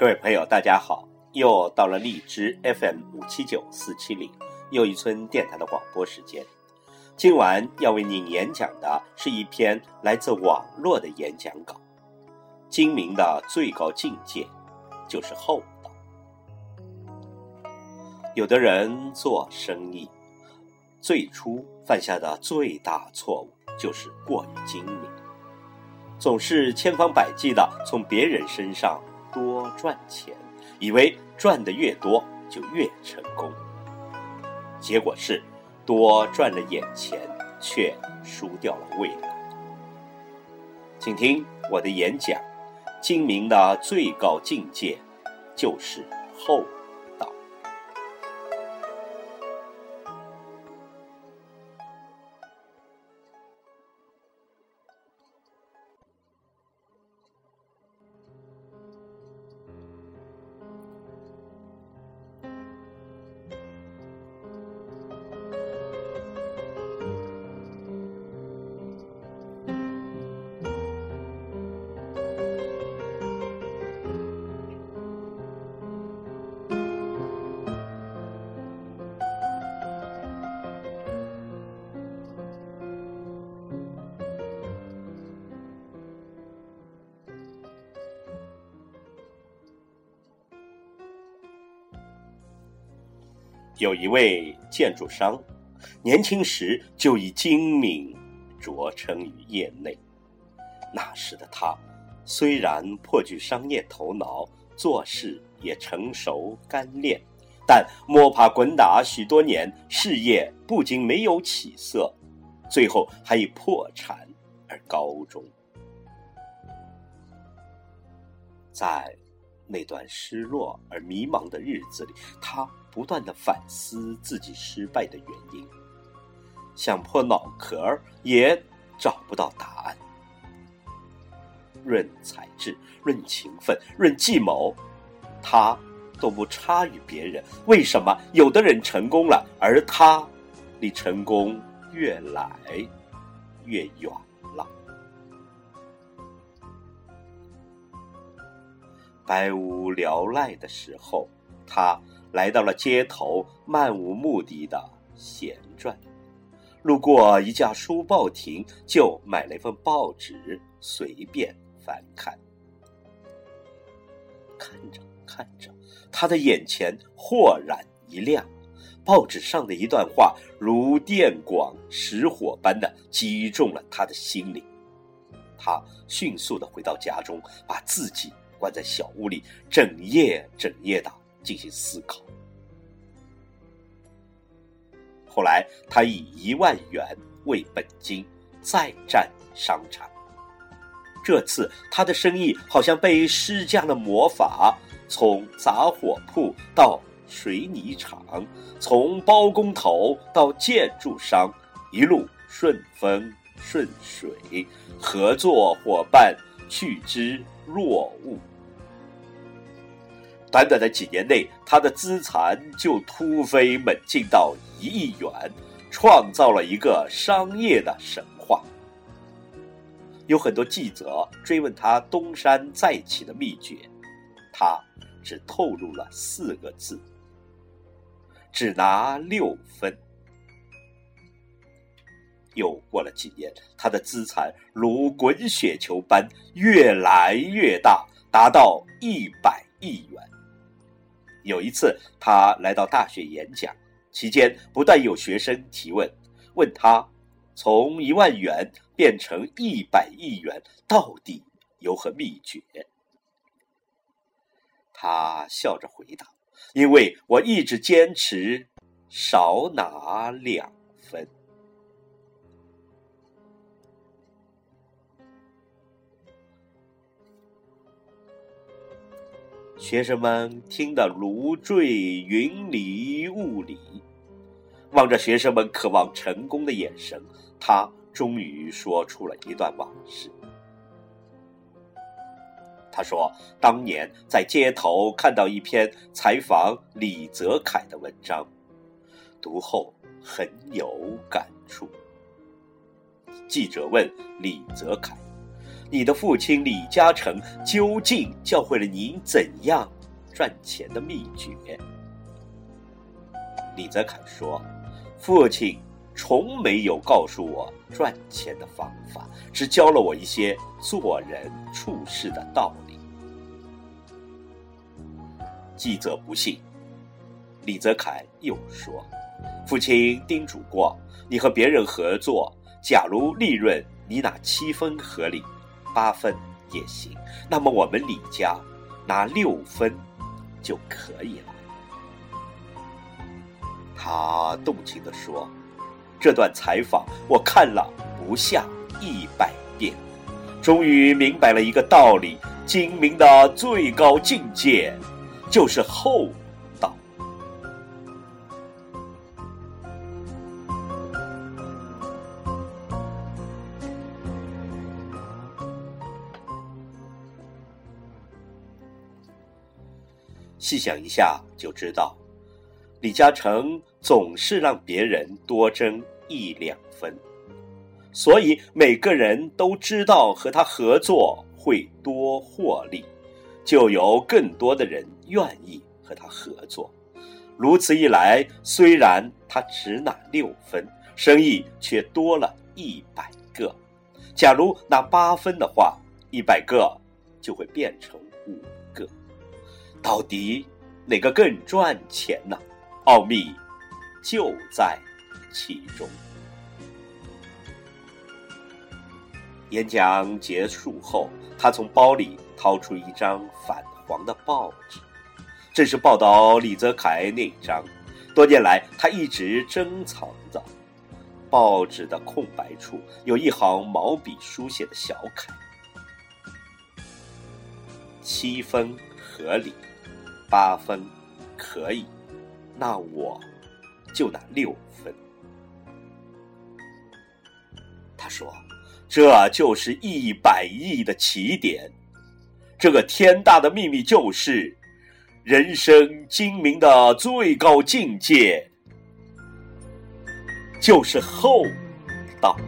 各位朋友，大家好！又到了荔枝 FM 五七九四七零又一村电台的广播时间。今晚要为您演讲的是一篇来自网络的演讲稿。精明的最高境界就是厚道。有的人做生意，最初犯下的最大错误就是过于精明，总是千方百计的从别人身上。多赚钱，以为赚的越多就越成功，结果是多赚了眼前，却输掉了未来。请听我的演讲：精明的最高境界就是厚。有一位建筑商，年轻时就以精明着称于业内。那时的他，虽然颇具商业头脑，做事也成熟干练，但摸爬滚打许多年，事业不仅没有起色，最后还以破产而告终。在那段失落而迷茫的日子里，他。不断的反思自己失败的原因，想破脑壳也找不到答案。论才智，论勤奋，论计谋，他都不差于别人。为什么有的人成功了，而他离成功越来越远百无聊赖的时候，他。来到了街头，漫无目的的闲转，路过一家书报亭，就买了一份报纸，随便翻看。看着看着，他的眼前豁然一亮，报纸上的一段话如电光石火般的击中了他的心灵。他迅速的回到家中，把自己关在小屋里，整夜整夜的。进行思考。后来，他以一万元为本金，再战商场。这次，他的生意好像被施加了魔法，从杂货铺到水泥厂，从包工头到建筑商，一路顺风顺水，合作伙伴趋之若鹜。短短的几年内，他的资产就突飞猛进到一亿元，创造了一个商业的神话。有很多记者追问他东山再起的秘诀，他只透露了四个字：只拿六分。又过了几年，他的资产如滚雪球般越来越大，达到一百亿元。有一次，他来到大学演讲，期间不断有学生提问，问他从一万元变成一百亿元到底有何秘诀？他笑着回答：“因为我一直坚持少拿两分。”学生们听得如坠云里雾里，望着学生们渴望成功的眼神，他终于说出了一段往事。他说：“当年在街头看到一篇采访李泽楷的文章，读后很有感触。记者问李泽楷：‘你的父亲李嘉诚究竟教会了您怎样赚钱的秘诀？”李泽楷说：“父亲从没有告诉我赚钱的方法，只教了我一些做人处事的道理。”记者不信，李泽楷又说：“父亲叮嘱过，你和别人合作，假如利润你拿七分合理，八分也行，那么我们李家拿六分就可以了。”他动情地说：“这段采访我看了不下一百遍，终于明白了一个道理：精明的最高境界。”就是厚细想一下就知道，李嘉诚总是让别人多争一两分，所以每个人都知道和他合作会多获利。就有更多的人愿意和他合作，如此一来，虽然他只拿六分，生意却多了一百个。假如拿八分的话，一百个就会变成五。到底哪个更赚钱呢？奥秘就在其中。演讲结束后，他从包里。掏出一张反黄的报纸，这是报道李泽楷那张，多年来他一直珍藏着。报纸的空白处有一行毛笔书写的小楷：“七分合理，八分可以，那我就拿六分。”他说：“这就是一百亿的起点。”这个天大的秘密就是，人生精明的最高境界，就是厚道。